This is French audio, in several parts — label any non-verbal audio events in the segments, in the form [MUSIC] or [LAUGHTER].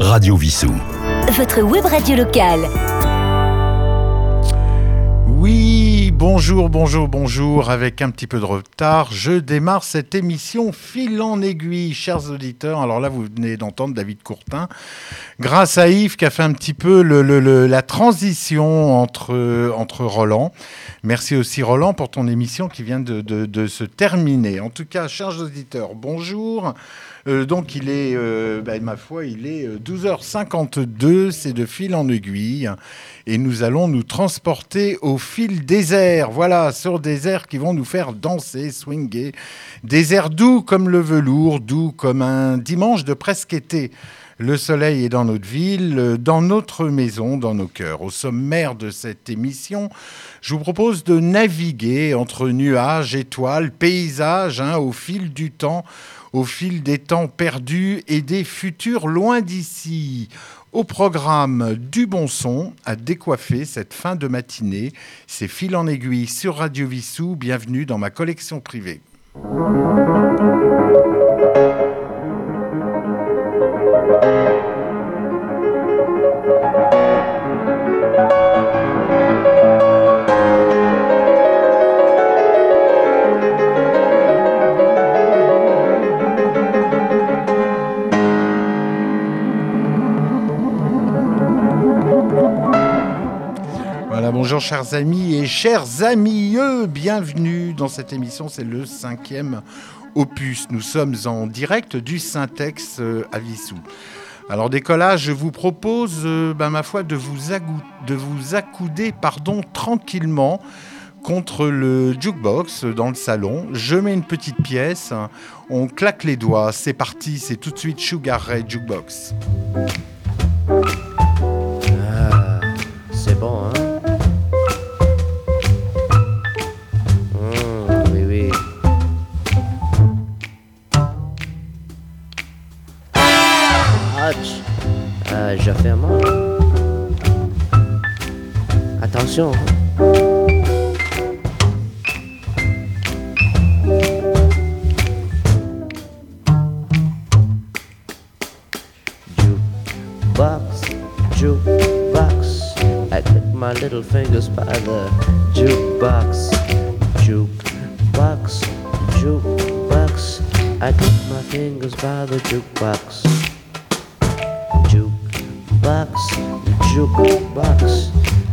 Radio Vissou. Votre web radio locale. Oui, bonjour, bonjour, bonjour. Avec un petit peu de retard, je démarre cette émission fil en aiguille, chers auditeurs. Alors là, vous venez d'entendre David Courtin. Grâce à Yves qui a fait un petit peu le, le, le, la transition entre, entre Roland. Merci aussi Roland pour ton émission qui vient de, de, de se terminer. En tout cas, chers auditeurs, bonjour. Euh, donc il est, euh, bah, ma foi, il est 12h52, c'est de fil en aiguille. Et nous allons nous transporter au fil des airs. Voilà, sur des airs qui vont nous faire danser, swinger. Des airs doux comme le velours, doux comme un dimanche de presque été. Le soleil est dans notre ville, dans notre maison, dans nos cœurs. Au sommaire de cette émission, je vous propose de naviguer entre nuages, étoiles, paysages, hein, au fil du temps, au fil des temps perdus et des futurs loin d'ici. Au programme du bon son à décoiffer cette fin de matinée, c'est fil en aiguille sur Radio Vissou. Bienvenue dans ma collection privée. Chers amis et chers amis, bienvenue dans cette émission, c'est le cinquième opus. Nous sommes en direct du Syntex à Vissou. Alors décollage, je vous propose, euh, ben, ma foi, de vous, de vous accouder pardon, tranquillement contre le jukebox dans le salon. Je mets une petite pièce, on claque les doigts, c'est parti, c'est tout de suite Sugar Ray Jukebox. Fingers by the jukebox. Jukebox, jukebox. I click my fingers by the jukebox. Jukebox, jukebox.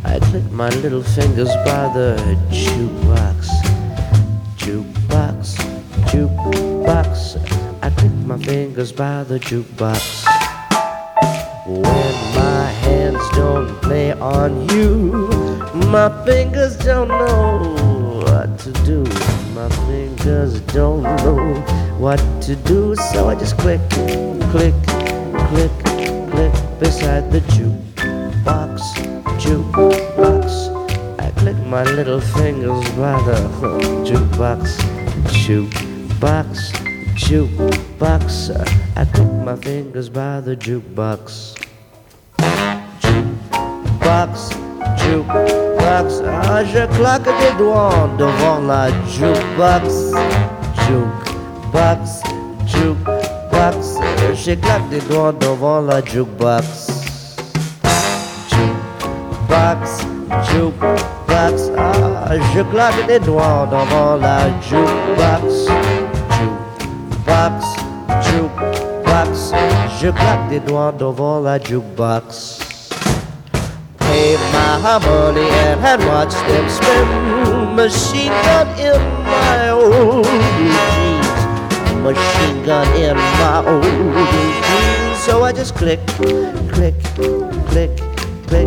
I click my little fingers by the jukebox. Jukebox, jukebox. I click my fingers by the jukebox. Click, click, click, click beside the jukebox, jukebox. I click my little fingers by the [LAUGHS] jukebox, jukebox, jukebox. I click my fingers by the jukebox. Jukebox, jukebox. Ah, je claque des doigts devant la jukebox. Jukebox, Je claque des doigts devant la jukebox. Jukebox, jukebox. Ah, je claque des doigts devant la jukebox. Jukebox, jukebox. Je claque des doigts devant la jukebox. My and, watch them. Machine gun in my old jeans. So I just click, click, click, click the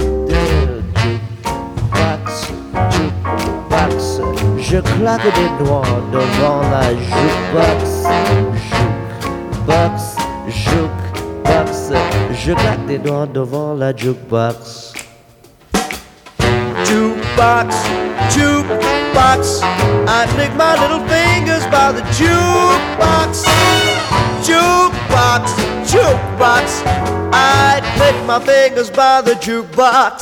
jukebox, jukebox. Je claque des doigts devant la jukebox. Jukebox, jukebox. Je claque des doigts devant la jukebox. Jukebox, jukebox. I lick my little fingers by the jukebox. Jukebox, jukebox. I lick my fingers by the jukebox.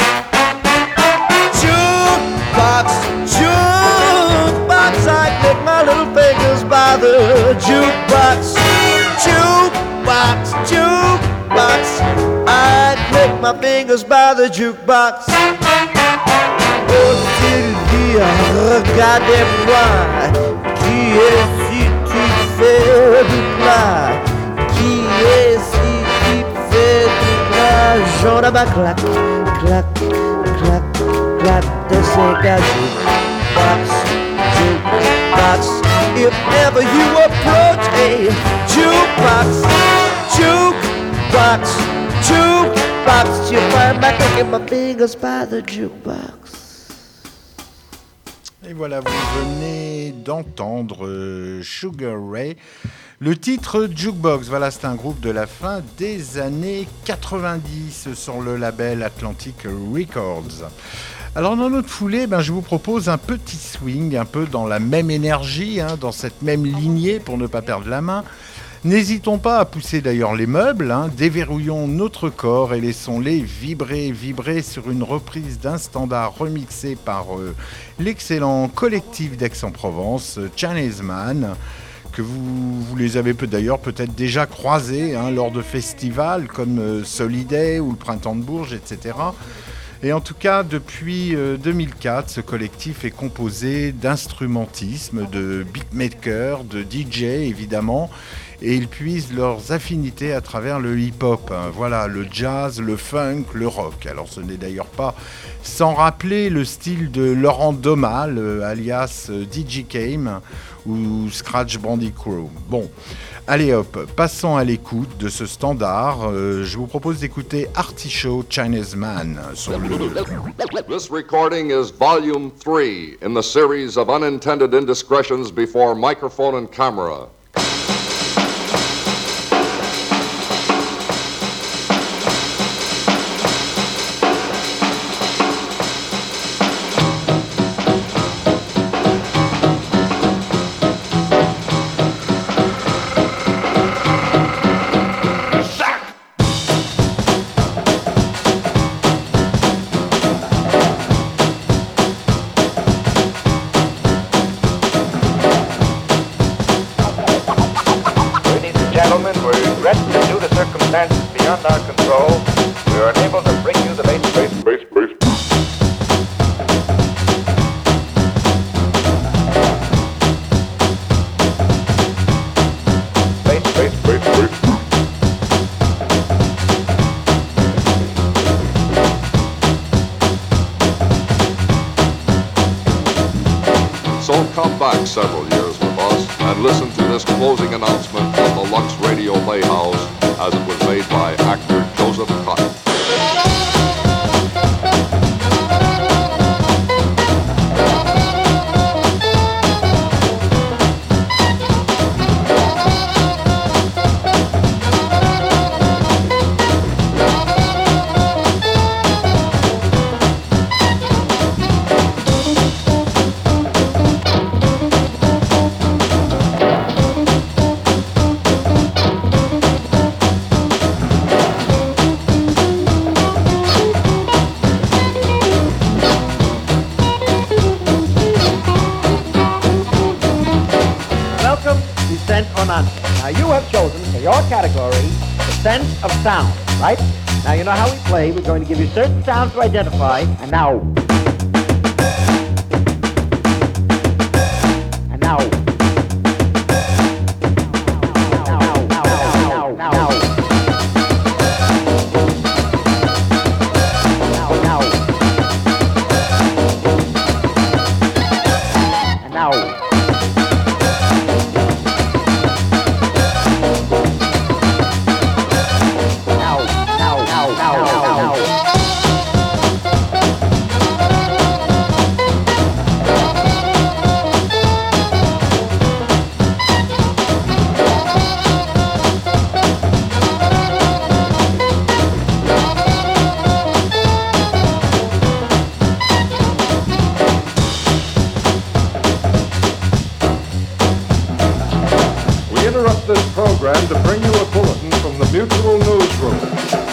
Jukebox, jukebox. I lick my little fingers by the jukebox. Jukebox, jukebox. I lick my fingers by the jukebox. Oh Sylvia, regardez-moi, qui est-ce qui fait du plat? Qui est-ce qui fait du plat? J'en ai clac, clac, clac, clac, de ces jukebox, jukebox. If ever you approach a jukebox, jukebox, jukebox, you find my clicking my fingers by the jukebox. Et voilà, vous venez d'entendre euh, Sugar Ray. Le titre Jukebox, voilà, c'est un groupe de la fin des années 90 sur le label Atlantic Records. Alors dans notre foulée, ben, je vous propose un petit swing, un peu dans la même énergie, hein, dans cette même lignée pour ne pas perdre la main. N'hésitons pas à pousser d'ailleurs les meubles, hein, déverrouillons notre corps et laissons-les vibrer, vibrer sur une reprise d'un standard remixé par euh, l'excellent collectif d'Aix-en-Provence, Chinese Man, que vous, les avez d'ailleurs peut-être déjà croisés hein, lors de festivals comme euh, Soliday ou le Printemps de Bourges, etc. Et en tout cas, depuis 2004, ce collectif est composé d'instrumentisme, de beatmakers, de DJ évidemment, et ils puisent leurs affinités à travers le hip-hop. hein. Voilà, le jazz, le funk, le rock. Alors ce n'est d'ailleurs pas sans rappeler le style de Laurent Domal, euh, alias euh, DJ Kame ou Scratch Bandicoot. Bon, allez hop, passons à l'écoute de ce standard. Euh, je vous propose d'écouter Artichaut Chinese Man sur le... This recording is volume three in the series of unintended indiscretions before microphone and camera. sounds to identify. And now, program to bring you a bulletin from the Mutual Newsroom.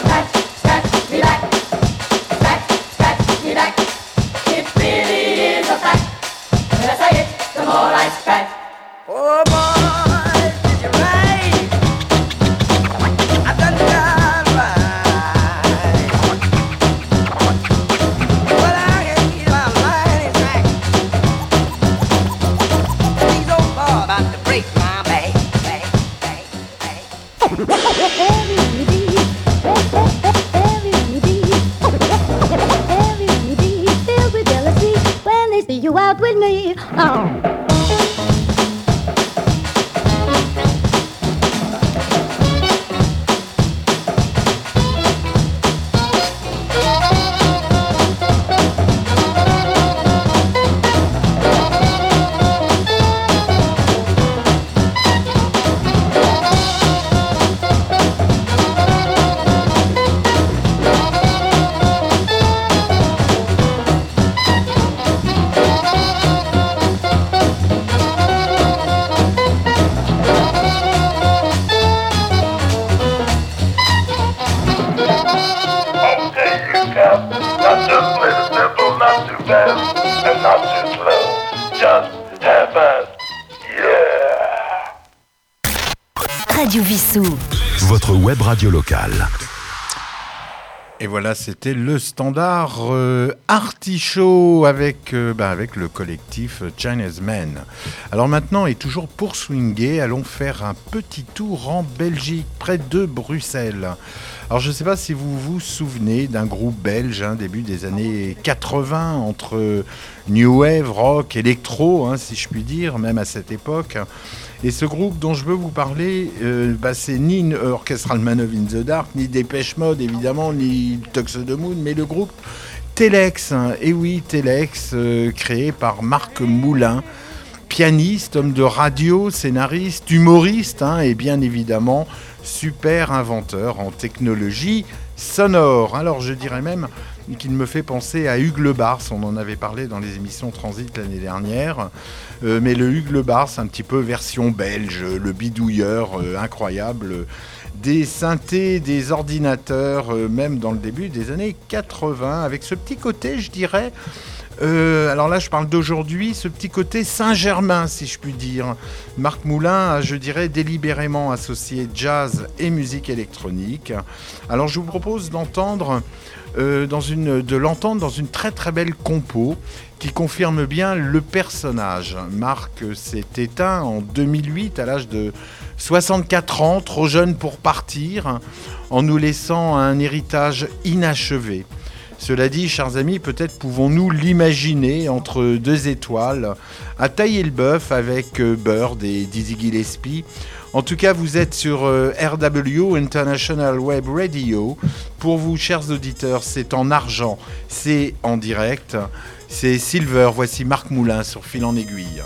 Voilà, c'était le standard euh, Artichaut avec, euh, bah, avec le collectif Chinese Men. Alors maintenant, et toujours pour swinguer, allons faire un petit tour en Belgique, près de Bruxelles. Alors je ne sais pas si vous vous souvenez d'un groupe belge, hein, début des années 80, entre New Wave, rock, électro, hein, si je puis dire, même à cette époque. Et ce groupe dont je veux vous parler, euh, bah, c'est ni Orchestral Man of in the Dark, ni Dépêche Mode évidemment, ni Tux Moon, mais le groupe Telex. Hein. Et oui, Telex, euh, créé par Marc Moulin, pianiste, homme de radio, scénariste, humoriste, hein, et bien évidemment super inventeur en technologie sonore. Alors je dirais même qu'il me fait penser à Hugues Le Bars, on en avait parlé dans les émissions Transit l'année dernière. Euh, mais le Hugues Le Bars, un petit peu version belge, le bidouilleur euh, incroyable des synthés, des ordinateurs, euh, même dans le début des années 80, avec ce petit côté, je dirais, alors là, je parle d'aujourd'hui, ce petit côté Saint-Germain, si je puis dire. Marc Moulin a, je dirais, délibérément associé jazz et musique électronique. Alors je vous propose d'entendre euh, de l'entendre dans une très très belle compo qui confirme bien le personnage. Marc s'est éteint en 2008 à l'âge de 64 ans, trop jeune pour partir, en nous laissant un héritage inachevé. Cela dit, chers amis, peut-être pouvons-nous l'imaginer entre deux étoiles, à tailler le bœuf avec euh, Bird et Dizzy Gillespie, en tout cas, vous êtes sur euh, RW International Web Radio. Pour vous, chers auditeurs, c'est en argent, c'est en direct, c'est Silver. Voici Marc Moulin sur Fil en aiguille.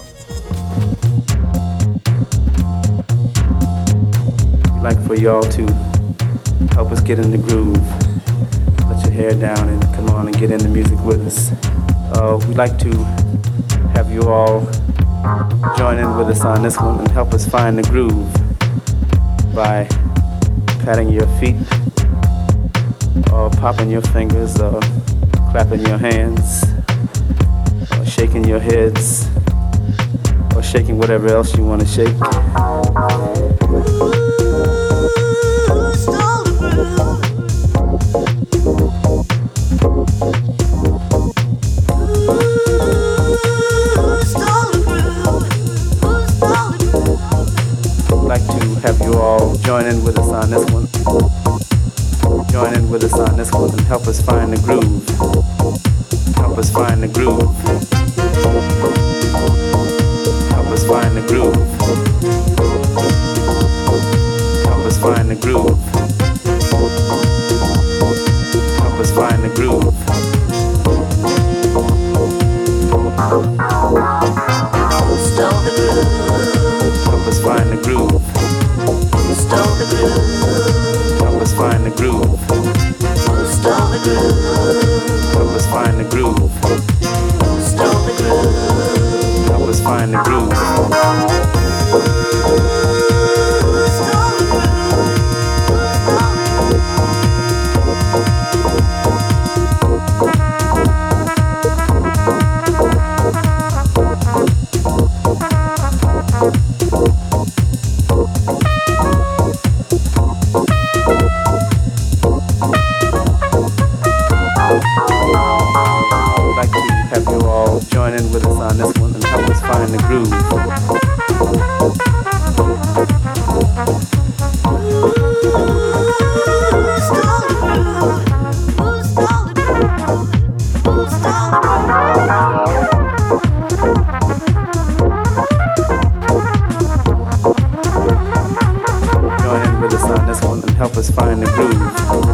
Let your hair down and come on and get in the music with us. Uh, we'd like to have you all join in with us on this one and help us find the groove by patting your feet or popping your fingers or clapping your hands or shaking your heads or shaking whatever else you want to shake. You all join in with us on this one. Join in with us on this one and help us find the groove. Help us find the groove. Help us find the groove. Help us find the groove. Help us find the groove. Stole the groove. Help us find the groove. Stole the groove. Help us find the groove. Stole the groove. Help us find the groove. Stole the groove. Help us find the groove. help us find the groove.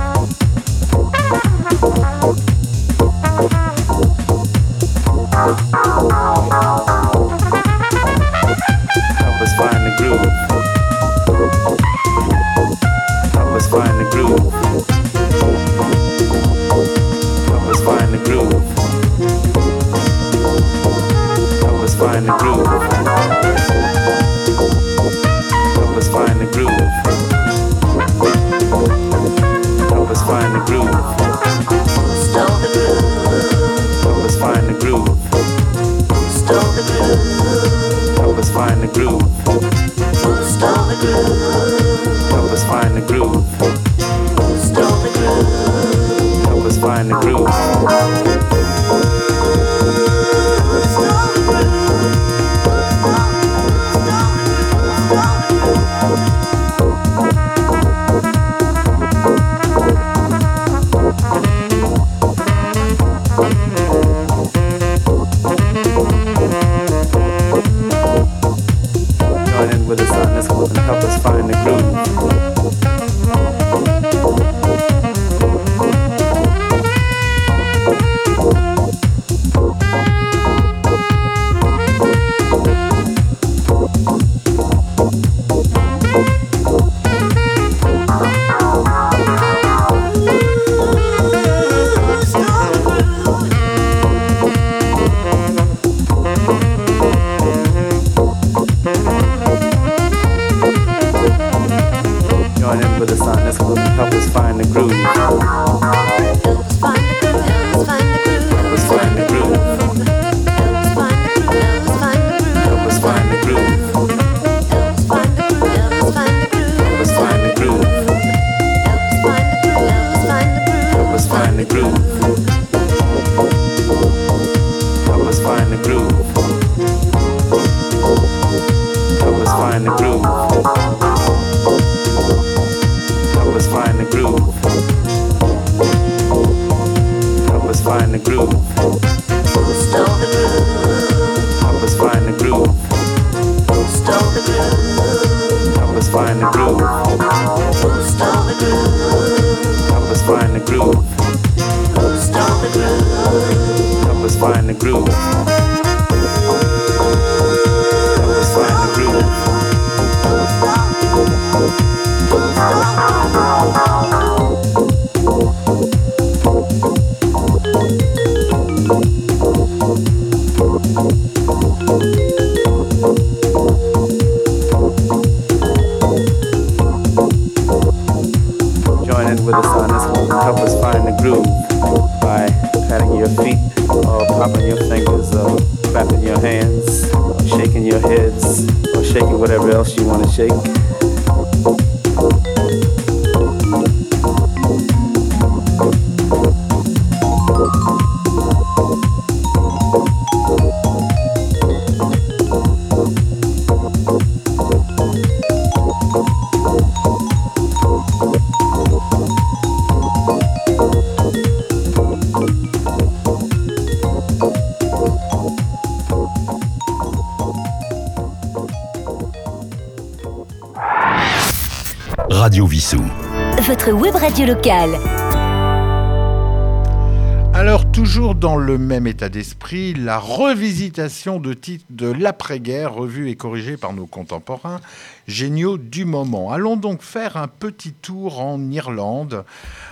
Alors toujours dans le même état d'esprit, la revisitation de titres de l'après-guerre, revue et corrigée par nos contemporains, géniaux du moment. Allons donc faire un petit tour en Irlande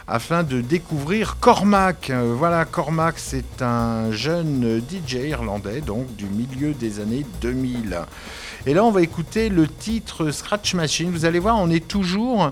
afin de découvrir Cormac. Voilà, Cormac, c'est un jeune DJ irlandais, donc du milieu des années 2000. Et là, on va écouter le titre Scratch Machine. Vous allez voir, on est toujours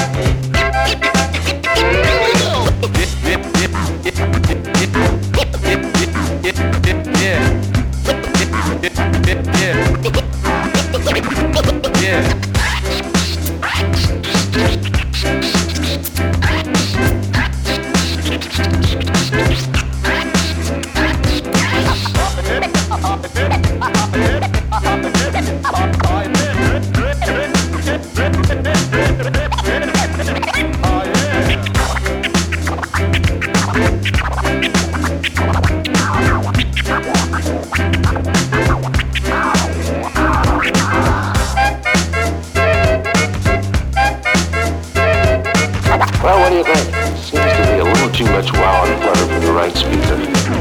Ha ha ha! Much wow and flutter from the right speaker.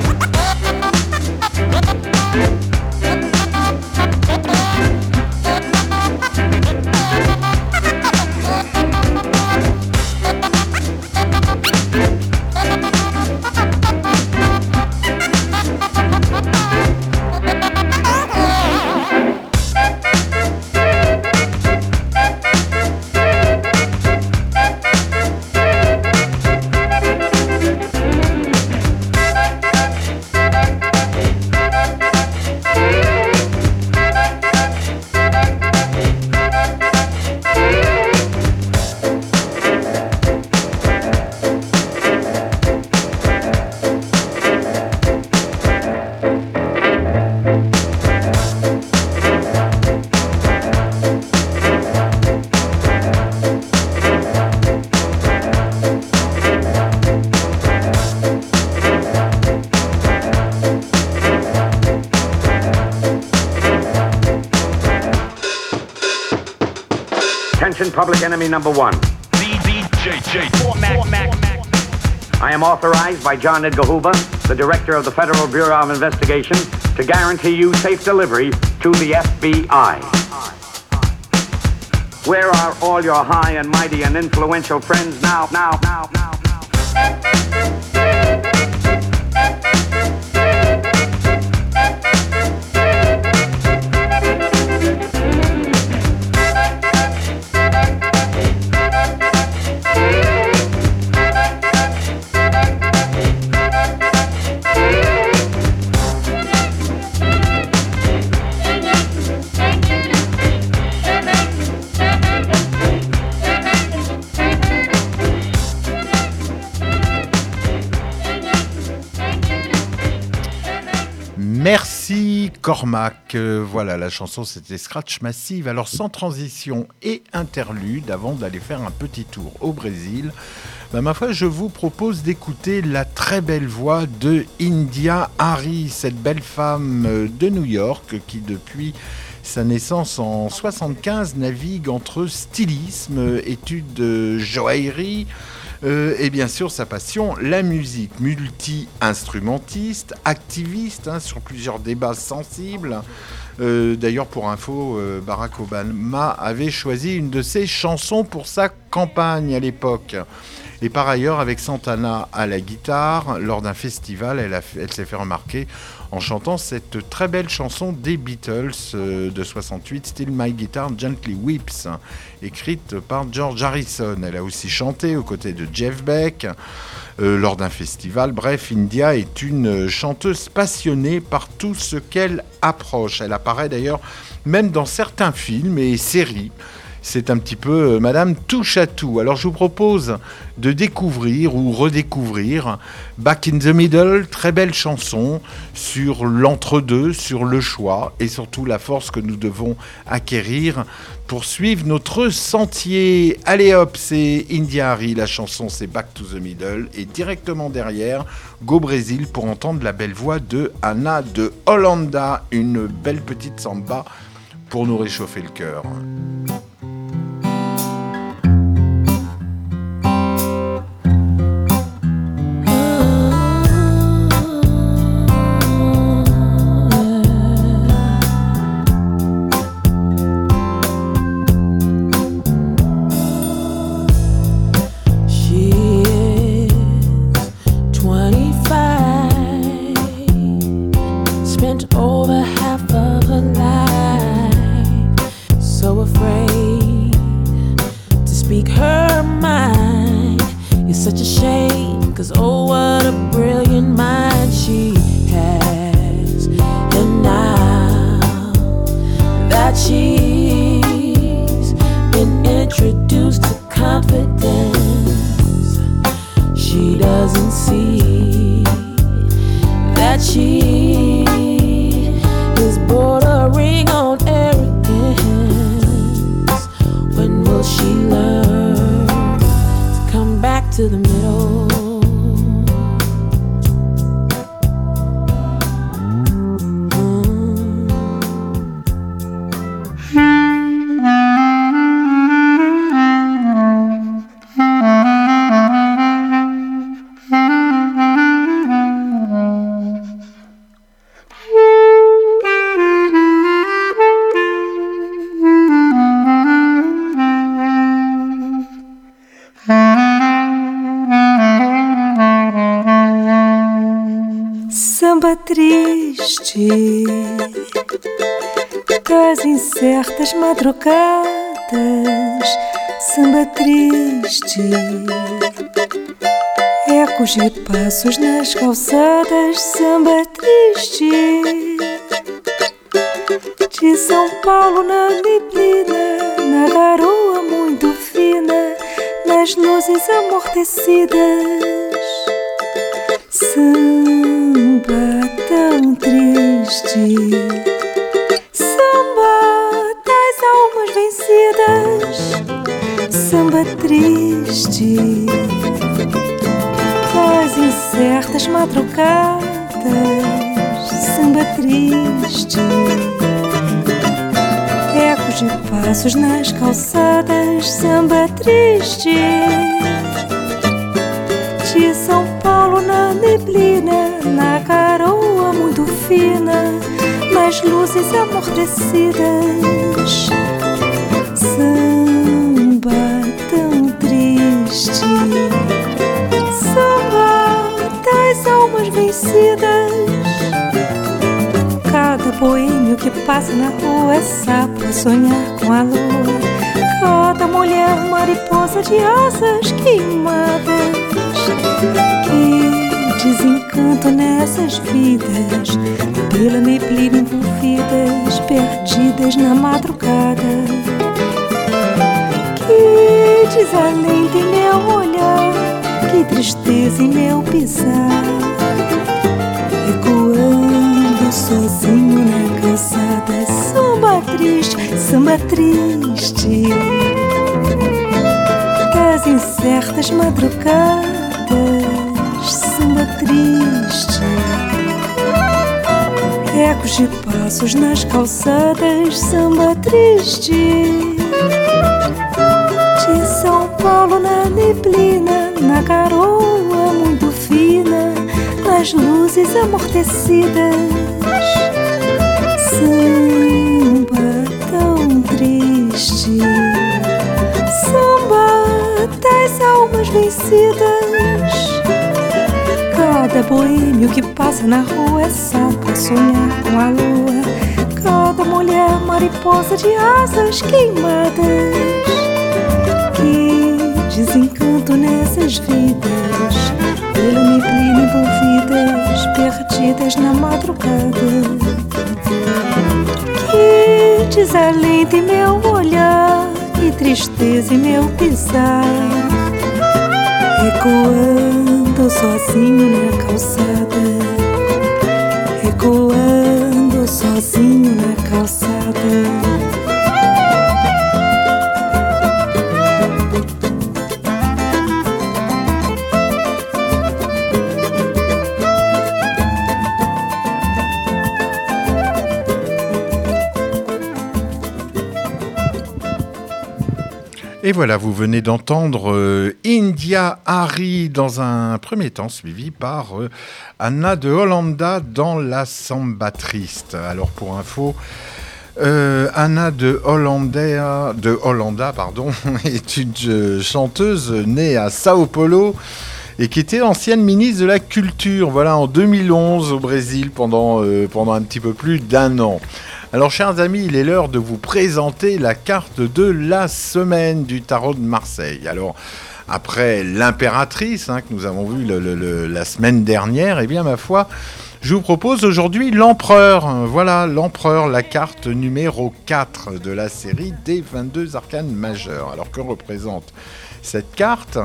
Public enemy number one. I am authorized by John Edgar Hoover, the Director of the Federal Bureau of Investigation, to guarantee you safe delivery to the FBI. Where are all your high and mighty and influential friends now, now, now, now? Euh, voilà, la chanson c'était Scratch Massive. Alors sans transition et interlude, avant d'aller faire un petit tour au Brésil, bah, ma foi, je vous propose d'écouter la très belle voix de India Hari, cette belle femme euh, de New York qui depuis sa naissance en 75 navigue entre stylisme, études de joaillerie, euh, et bien sûr sa passion, la musique. Multi-instrumentiste, activiste hein, sur plusieurs débats sensibles. Euh, D'ailleurs, pour info, euh, Barack Obama avait choisi une de ses chansons pour sa campagne à l'époque. Et par ailleurs, avec Santana à la guitare, lors d'un festival, elle, s'est fait remarquer en chantant cette très belle chanson des Beatles euh, de 68, Still My Guitar Gently Weeps, écrite par George Harrison. Elle a aussi chanté aux côtés de Jeff Beck euh, lors d'un festival. Bref, India est une chanteuse passionnée par tout ce qu'elle approche. Elle apparaît d'ailleurs même dans certains films et séries. C'est un petit peu euh, Madame touche à tout. Alors je vous propose de découvrir ou redécouvrir Back in the Middle, très belle chanson sur l'entre-deux, sur le choix et surtout la force que nous devons acquérir pour suivre notre sentier. Allez hop, c'est India Harry, la chanson c'est Back to the Middle et directement derrière, Go Brésil pour entendre la belle voix de Anna de Hollanda, une belle petite samba pour nous réchauffer le cœur. Spent over half of her life, so afraid to speak her mind. It's such a shame, madrugadas, samba triste, ecos de passos nas calçadas, samba triste. De São Paulo na neblina, na garoa muito fina, nas luzes amortecidas. Samba tão triste, samba triste. Das incertas madrugadas, samba triste, ecos de passos nas calçadas, samba triste. De São Paulo na neblina, na garoa muito fina, nas luzes amortecidas. Samba triste, samba das almas vencidas. Cada boêmio que passa na rua é sapo a sonhar com a lua. Cada mulher mariposa de asas queimadas. Que desencanto nessas vidas, pela neblina envolvidas, perdidas na madrugada. Que desalento em meu olhar, que tristeza em meu pisar, ecoando sozinho na calçada. Samba triste, samba triste. Das incertas madrugadas, samba triste, ecos de passos nas calçadas, samba triste, Paulo na neblina, na garoa muito fina, nas luzes amortecidas, samba tão triste samba das almas vencidas. Cada boêmio que passa na rua é sapo a sonhar com a lua. Cada mulher mariposa de asas queimadas. Desencanto nessas vidas, pela neblina envolvidas, perdidas na madrugada. Que desalento em meu olhar que tristeza em meu pisar, ecoando sozinho na calçada, ecoando sozinho na calçada. Et voilà, vous venez d'entendre euh, India Hari dans un premier temps, suivi par euh, Anna de Hollanda dans la samba triste. Alors pour info, euh, Anna de Hollanda, pardon, [LAUGHS] est une chanteuse née à Sao Paulo et qui était ancienne ministre de la Culture, voilà, en 2011 au Brésil pendant, pendant un petit peu plus d'un an. Alors, chers amis, il est l'heure de vous présenter la carte de la semaine du tarot de Marseille. Alors, après l'impératrice hein, que nous avons vu le- le- le- la semaine dernière, eh bien, ma foi, je vous propose aujourd'hui l'empereur. Voilà, l'empereur, la carte numéro 4 de la série des 22 arcanes majeures. Alors, que représente cette carte?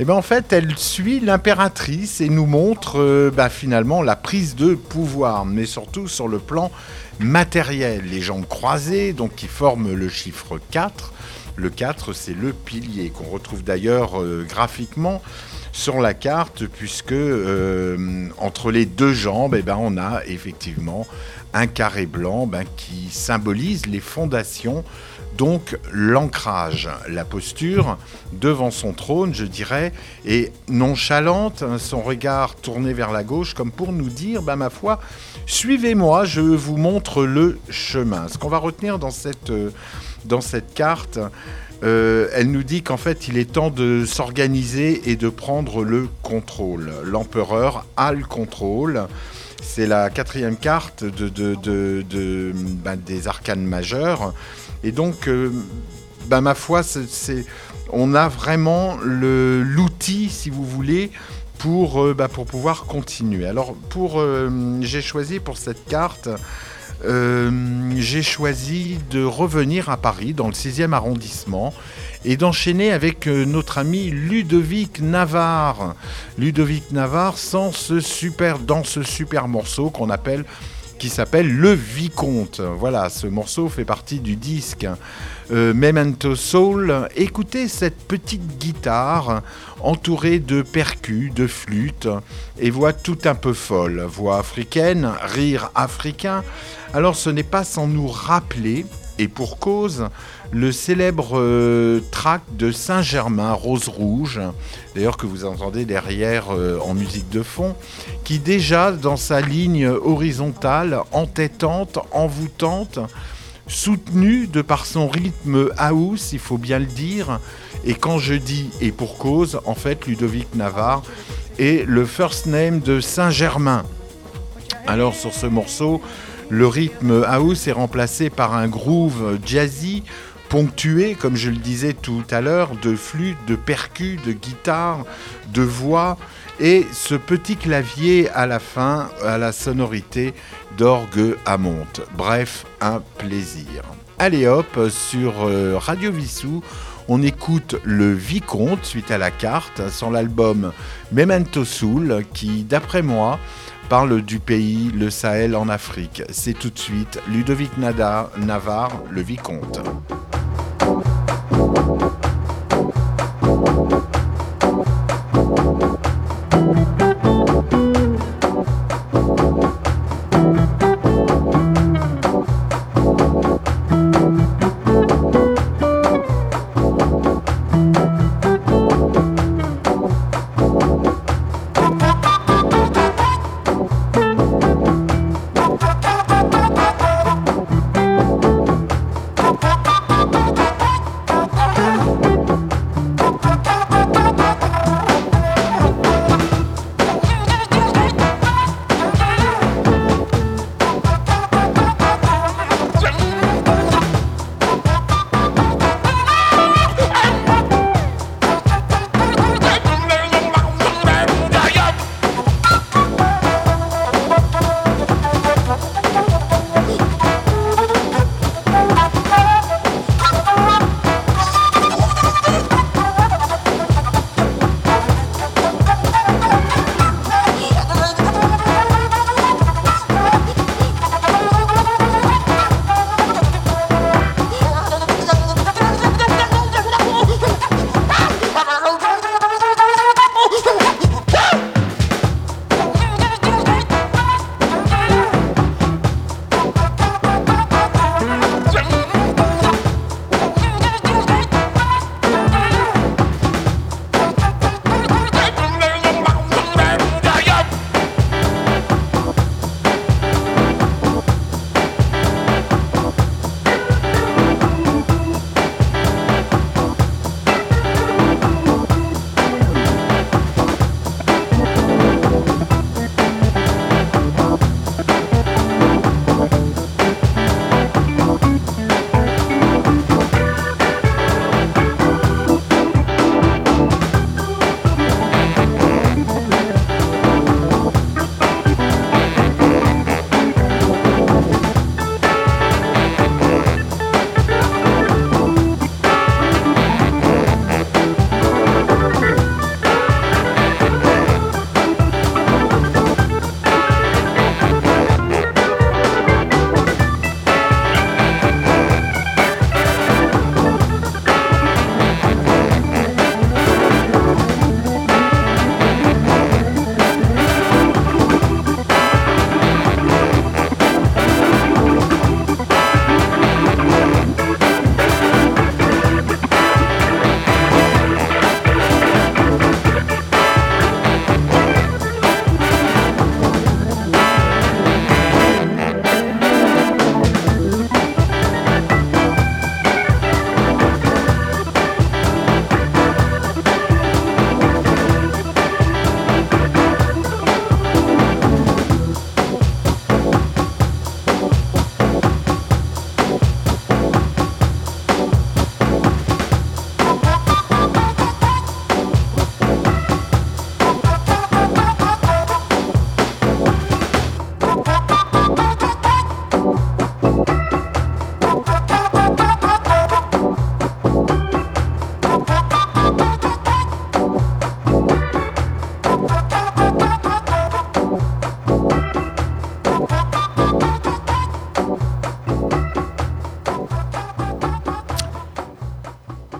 Eh bien, en fait, elle suit l'impératrice et nous montre euh, bah, finalement la prise de pouvoir, mais surtout sur le plan matériel. Les jambes croisées, donc qui forment le chiffre 4. Le 4, c'est le pilier qu'on retrouve d'ailleurs euh, graphiquement sur la carte, puisque euh, entre les deux jambes, eh ben, on a effectivement un carré blanc ben, qui symbolise les fondations donc l'ancrage, la posture devant son trône, je dirais, est nonchalante, hein, son regard tourné vers la gauche, comme pour nous dire, bah, ma foi, suivez-moi, je vous montre le chemin. Ce qu'on va retenir dans cette, euh, dans cette carte, euh, elle nous dit qu'en fait, il est temps de s'organiser et de prendre le contrôle. L'empereur a le contrôle. C'est la quatrième carte ben, des arcanes majeures. Et donc, euh, ben, ma foi, on a vraiment l'outil, si vous voulez, pour, euh, bah, pour pouvoir continuer. Alors, euh, j'ai choisi pour cette carte, j'ai choisi de revenir à Paris, dans le 6e arrondissement, et d'enchaîner avec euh, notre ami Ludovic Navarre. Ludovic Navarre dans ce super morceau qu'on appelle qui s'appelle Le Vicomte. Voilà, ce morceau fait partie du disque euh, Memento Soul. Écoutez cette petite guitare entourée de percus, de flûtes et voix tout un peu folle. Voix africaine, rire africain. Alors ce n'est pas sans nous rappeler, et pour cause, le célèbre euh, track de Saint-Germain, Rose Rouge, d'ailleurs que vous entendez derrière euh, en musique de fond, qui déjà dans sa ligne horizontale, entêtante, envoûtante, soutenue de par son rythme house, il faut bien le dire, et quand je dis et pour cause, en fait Ludovic Navarre est le first name de Saint-Germain. Alors sur ce morceau, le rythme house est remplacé par un groove jazzy ponctué, comme je le disais tout à l'heure, de flûte, de percus, de guitare, de voix et ce petit clavier à la fin à la sonorité d'orgue à monte. Bref, un plaisir. Allez hop, sur euh, Radio Vissou, on écoute le Vicomte suite à la carte, sur l'album Memento Soul, qui, d'après moi, parle du pays, le Sahel en Afrique. C'est tout de suite Ludovic Nada, Navarre, le Vicomte.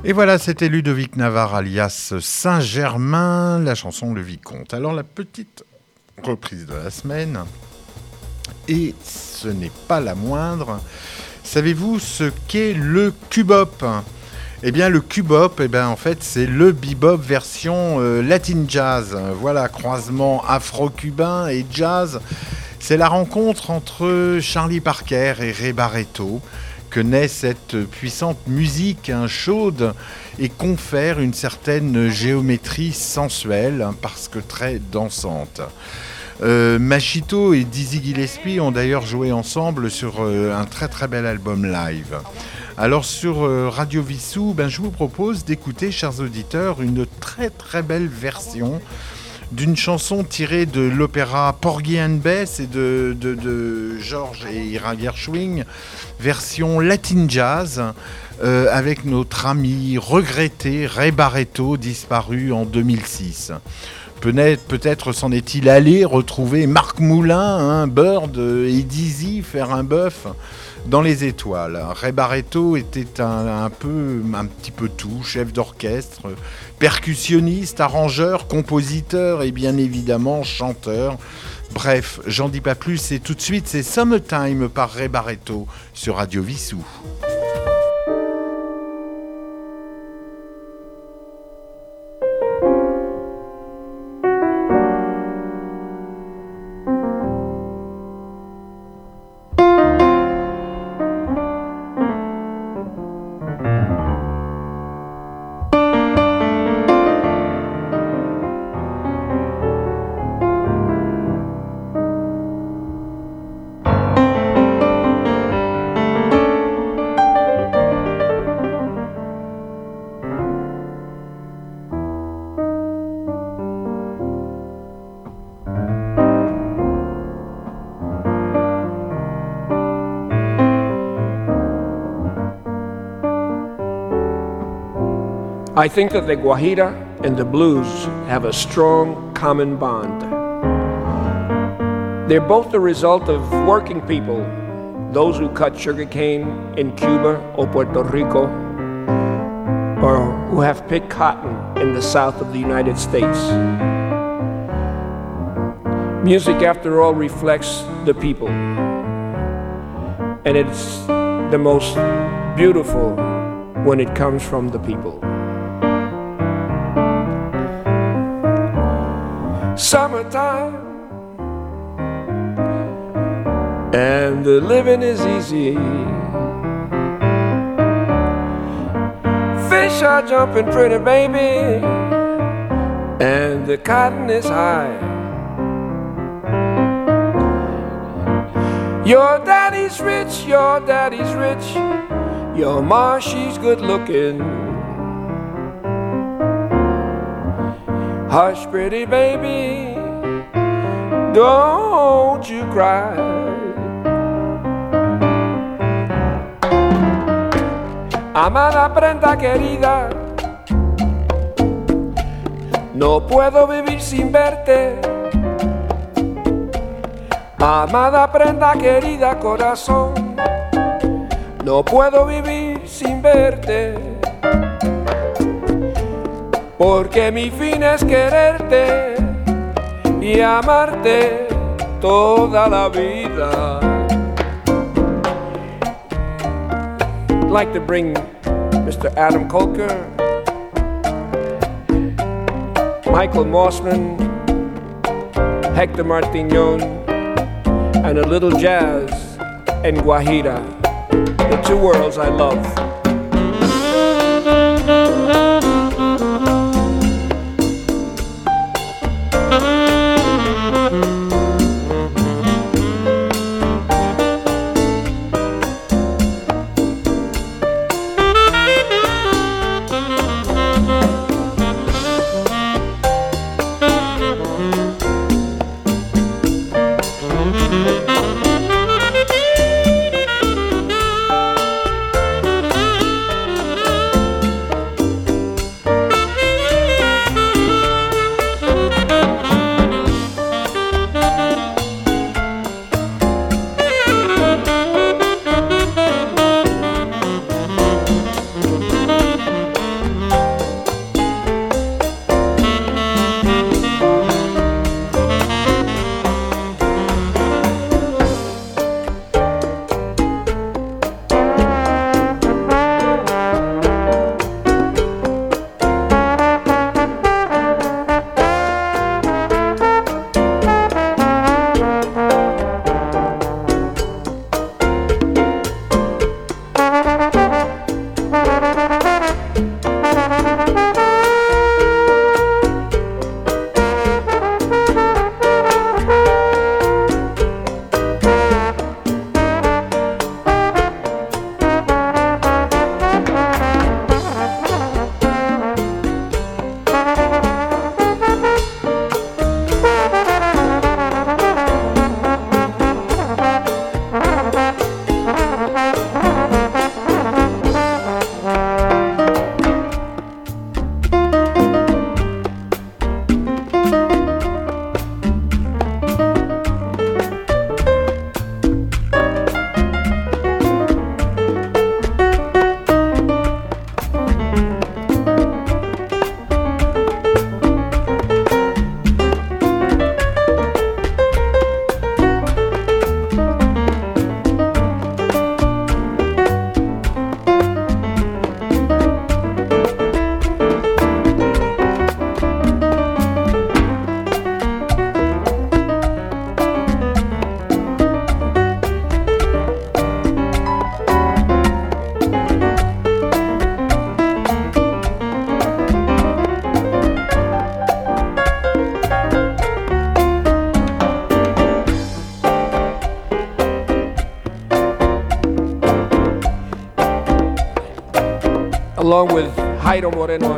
Et voilà, c'était Ludovic Navarre alias Saint-Germain, la chanson Le Vicomte. Alors la petite reprise de la semaine, et ce n'est pas la moindre, savez-vous ce qu'est le cubop? Eh bien, le cubop, eh bien, en fait, c'est le bebop version euh, latin jazz. Voilà, croisement afro-cubain et jazz. C'est la rencontre entre Charlie Parker et Ray Barretto que naît cette puissante musique hein, chaude et confère une certaine géométrie sensuelle hein, parce que très dansante. Euh, Machito et Dizzy Gillespie ont d'ailleurs joué ensemble sur euh, un très très bel album live. Alors sur euh, Radio Vissou, ben, je vous propose d'écouter, chers auditeurs, une très très belle version d'une chanson tirée de l'opéra Porgy and Bess et de, de, Georges et Ira Gershwin, version latin jazz, euh, avec notre ami regretté Ray Barretto, disparu en 2006. Peut-être s'en est-il allé retrouver Marc Moulin, Bird et Dizzy faire un bœuf dans les étoiles. Ray Barretto était un, peu, un petit peu tout, chef d'orchestre, percussionniste, arrangeur, compositeur et bien évidemment chanteur. Bref, j'en dis pas plus et tout de suite c'est Summertime par Ray Barretto sur Radio Vissou. I think that the Guajira and the blues have a strong common bond. They're both the result of working people, those who cut sugarcane in Cuba or Puerto Rico, or who have picked cotton in the south of the United States. Music, after all, reflects the people, and it's the most beautiful when it comes from the people. Summertime and the living is easy. Fish are jumping pretty, baby, and the cotton is high. Your daddy's rich, your daddy's rich, your ma, she's good looking. Hush, pretty baby, don't you cry. Amada prenda querida, no puedo vivir sin verte. Amada prenda querida corazón, no puedo vivir sin verte porque mi fin es quererte y amarte toda la vida. I'd like to bring Mr. Adam Kolker, Michael Mossman, Hector Martignon, and a little jazz and Guajira, the two worlds I love. Jairo Moreno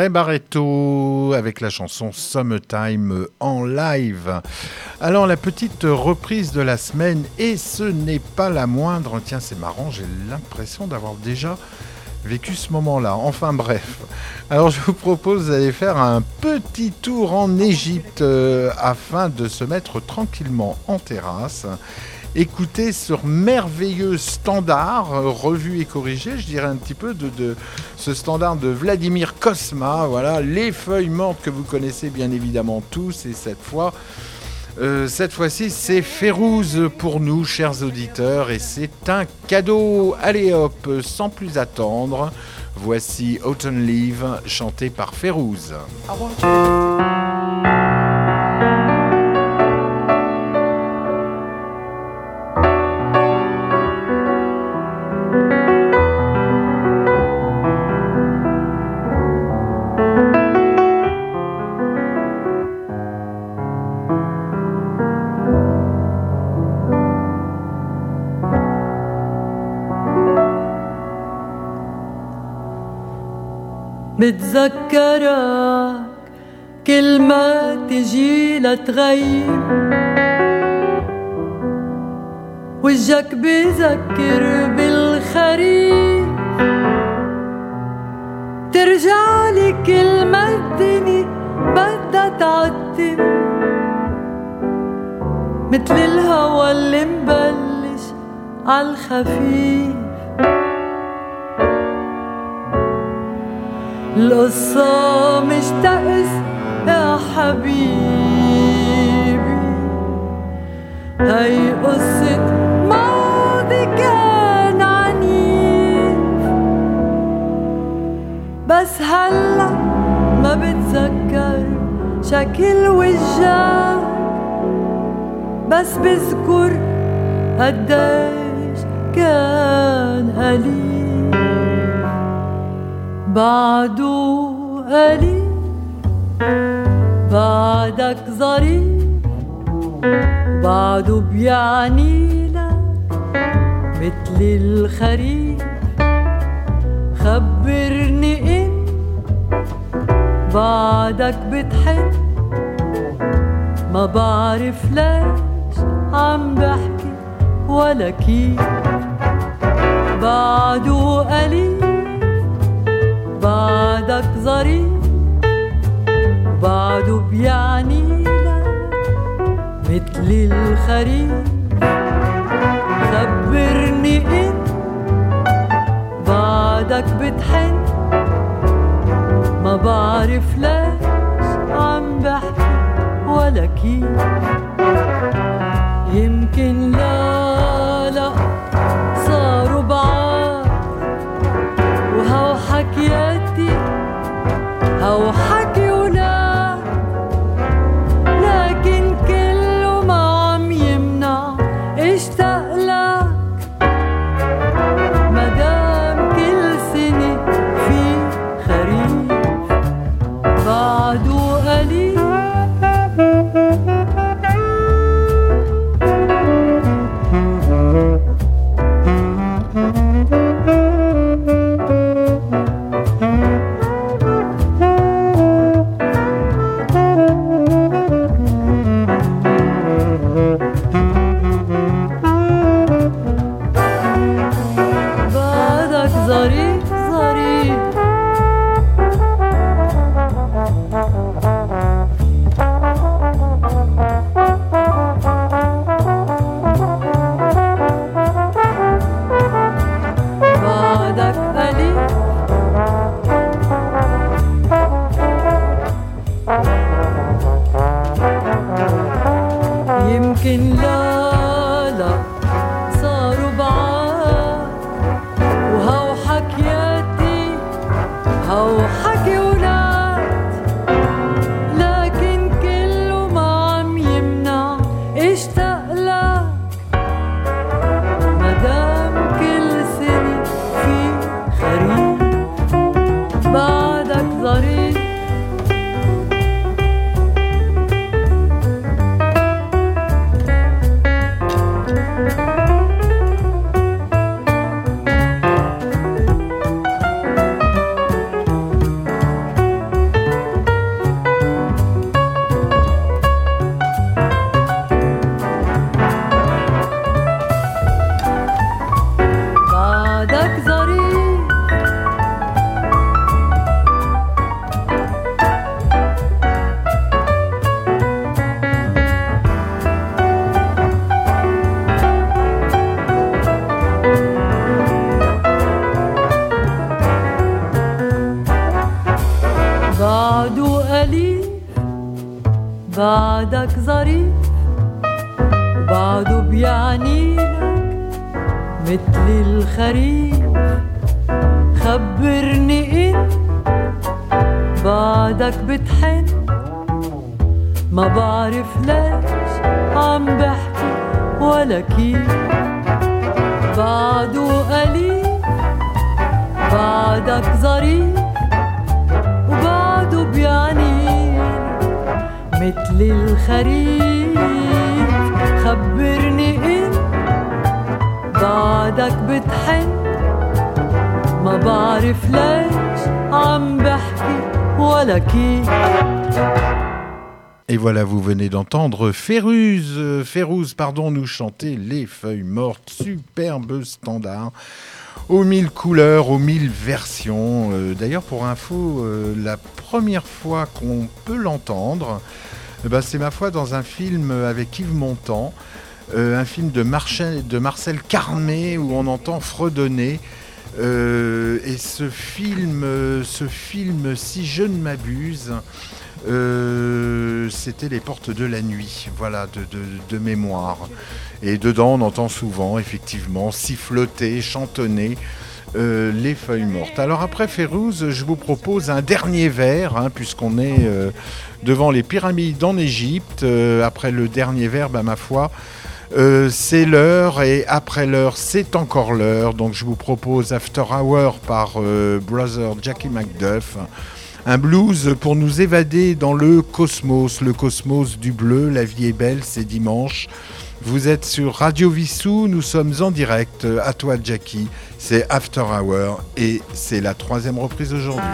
Ray Barretto avec la chanson Summertime en live. Alors la petite reprise de la semaine, et ce n'est pas la moindre, tiens c'est marrant, j'ai l'impression d'avoir déjà vécu ce moment-là. Enfin bref. Alors je vous propose d'aller faire un petit tour en Égypte euh, afin de se mettre tranquillement en terrasse. Écoutez ce merveilleux standard, euh, revu et corrigé, je dirais un petit peu de, ce standard de Vladimir Kosma, voilà, les feuilles mortes que vous connaissez bien évidemment tous, et euh, cette fois-ci, c'est Férouz pour nous, chers auditeurs, et c'est un cadeau. Allez hop, sans plus attendre, voici Autumn Leave, chanté par Férouz. بتذكرك كل ما تجي لتغيب وجهك بذكر بالخريف. ترجع لي كل ما الدنيا بدها تعتم مثل الهوى اللي مبلش عالخفيف القصة مش تأس يا حبيبي. هي قصة ماضي كان عنيف. بس هلا ما بتذكر شكل وجهك. بس بذكر قديش كان قليل بعده قليل بعدك ظريف بعده بيعني لك مثل الخريف. خبرني إن بعدك بتحن ما بعرف ليش عم بحكي ولا كيف. بعده قليل بعدك ظريف بعده بيعني مثل الخريف. خبرني إن بعدك بتحن ما بعرف ليش عم بحكي ولا كيف. يمكن بتحن. ما بعرف ليش عم بحكي ولا كيف. بعده قليل بعدك ظريف وبعده بيعنيني مثل الخريف خبرني إن بعدك بتحن. ما بعرف ليش عم بحكي voilà qui. Et voilà, vous venez d'entendre Férouz, euh, Férouz, pardon, nous chanter Les Feuilles Mortes, superbe standard, aux mille couleurs, aux mille versions. Euh, d'ailleurs, pour info, euh, la première fois qu'on peut l'entendre, eh ben, c'est ma foi dans un film avec Yves Montand, euh, un film de, de Marcel Carmé où on entend fredonner euh, et ce film, ce film, si je ne m'abuse, euh, c'était Les Portes de la Nuit, voilà, de, mémoire. Et dedans, on entend souvent, effectivement, siffloter, chantonner. euh, les feuilles mortes. Alors après Férouz, je vous propose un dernier vers, hein, puisqu'on est devant les pyramides en Égypte. Après le dernier vers, bah, ma foi, euh, c'est l'heure et après l'heure, c'est encore l'heure. Donc je vous propose After Hour par euh, Brother Jackie McDuff. Un blues pour nous évader dans le cosmos, le cosmos du bleu. La vie est belle, c'est dimanche. Vous êtes sur Radio Vissou, nous sommes en direct. À toi, Jackie. C'est After Hour et c'est la troisième reprise aujourd'hui.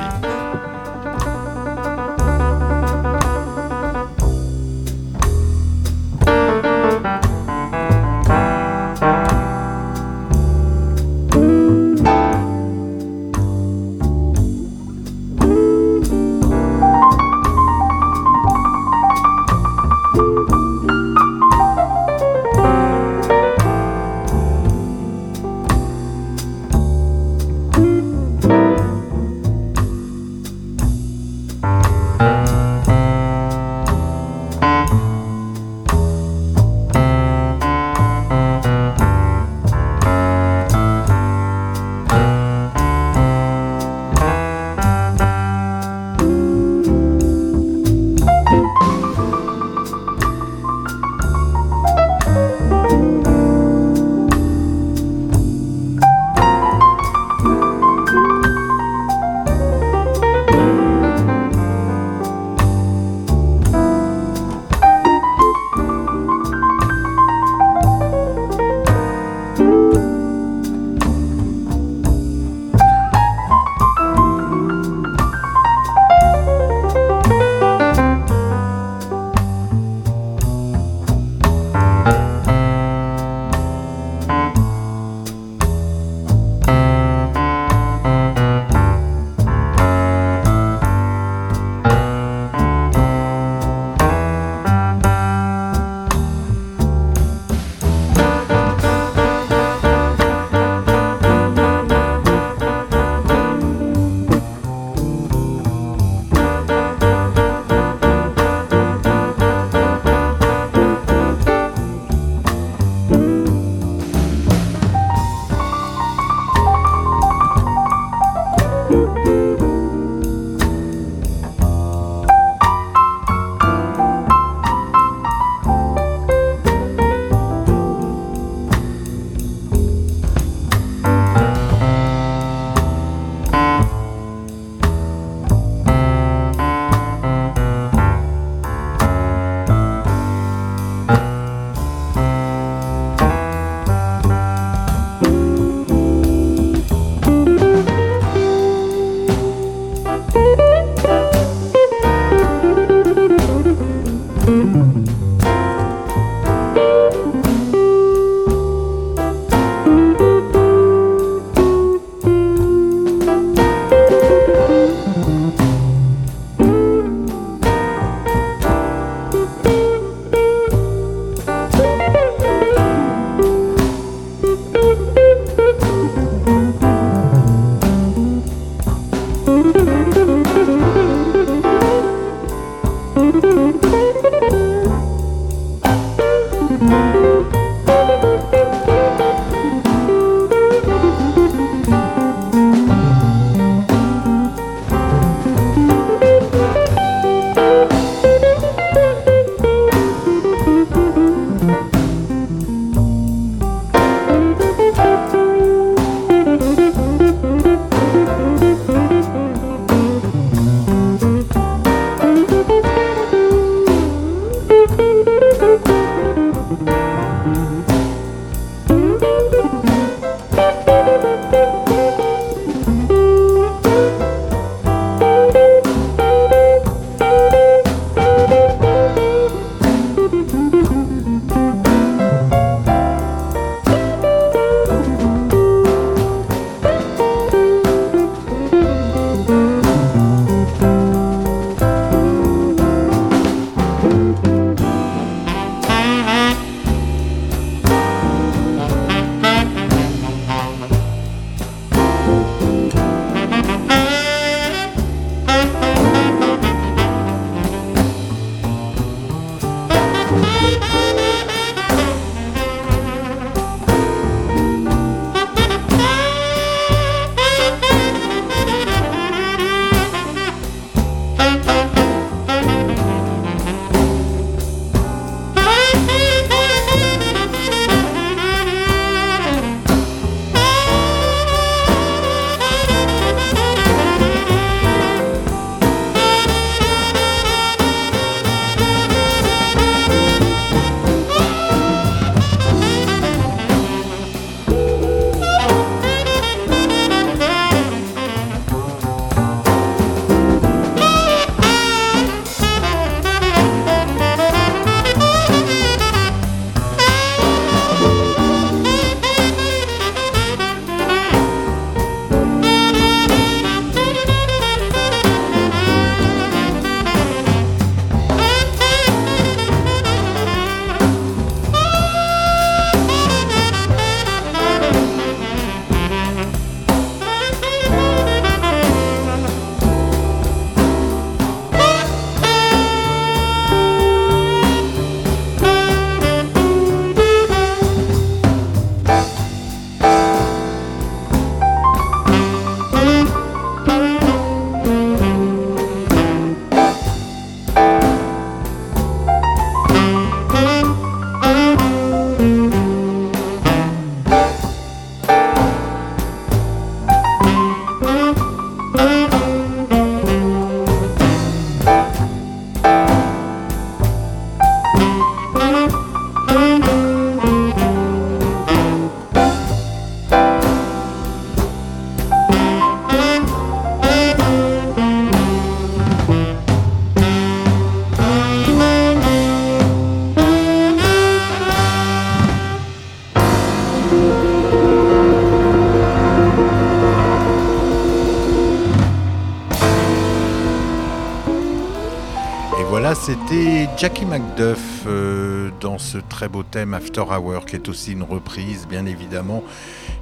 Jackie McDuff euh, dans ce très beau thème After Hour, qui est aussi une reprise, bien évidemment,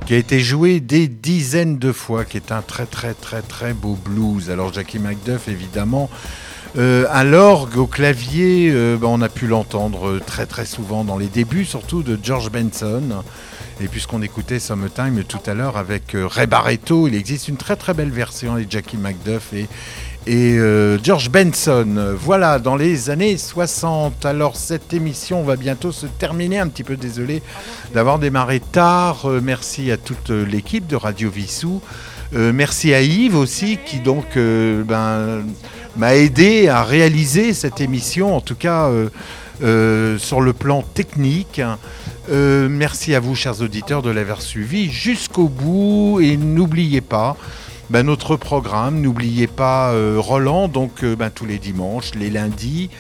qui a été joué des dizaines de fois, qui est un très très très très beau blues. Alors Jackie McDuff, évidemment, euh, à l'orgue, au clavier, euh, ben, on a pu l'entendre très très souvent dans les débuts, surtout de George Benson. Et puisqu'on écoutait Summertime tout à l'heure avec Ray Barretto, il existe une très très belle version de Jackie McDuff et, et euh, George Benson. Voilà, dans les années 60. Alors cette émission va bientôt se terminer. Un petit peu désolé d'avoir démarré tard. Euh, merci à toute l'équipe de Radio Vissou. Euh, merci à Yves aussi qui donc ben, m'a aidé à réaliser cette émission, en tout cas sur le plan technique. merci à vous, chers auditeurs, de l'avoir suivi jusqu'au bout. Et n'oubliez pas, ben, notre programme. N'oubliez pas euh, Roland, donc euh, ben, tous les dimanches, les lundis.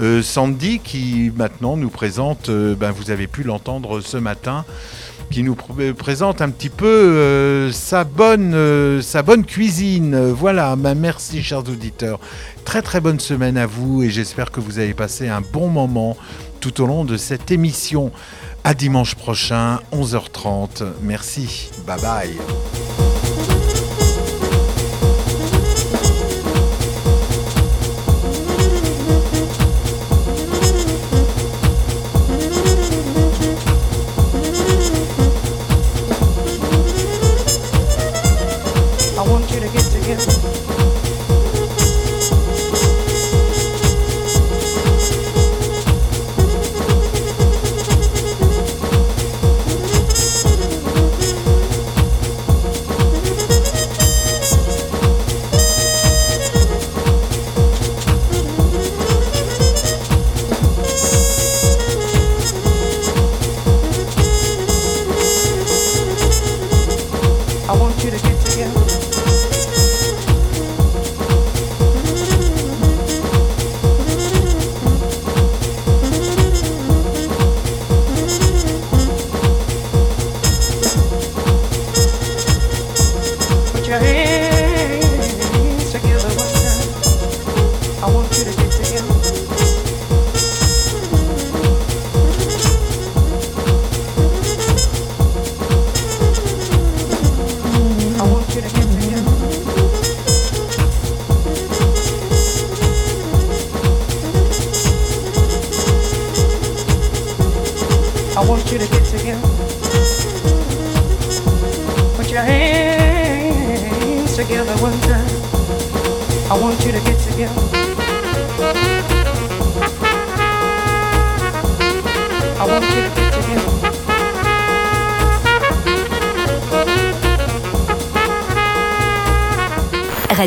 Euh, Sandy qui maintenant nous présente, ben, vous avez pu l'entendre ce matin, qui nous présente un petit peu sa, bonne, sa bonne cuisine. Voilà, merci chers auditeurs. Très très bonne semaine à vous et j'espère que vous avez passé un bon moment tout au long de cette émission. À dimanche prochain, 11h30. Merci. Bye bye.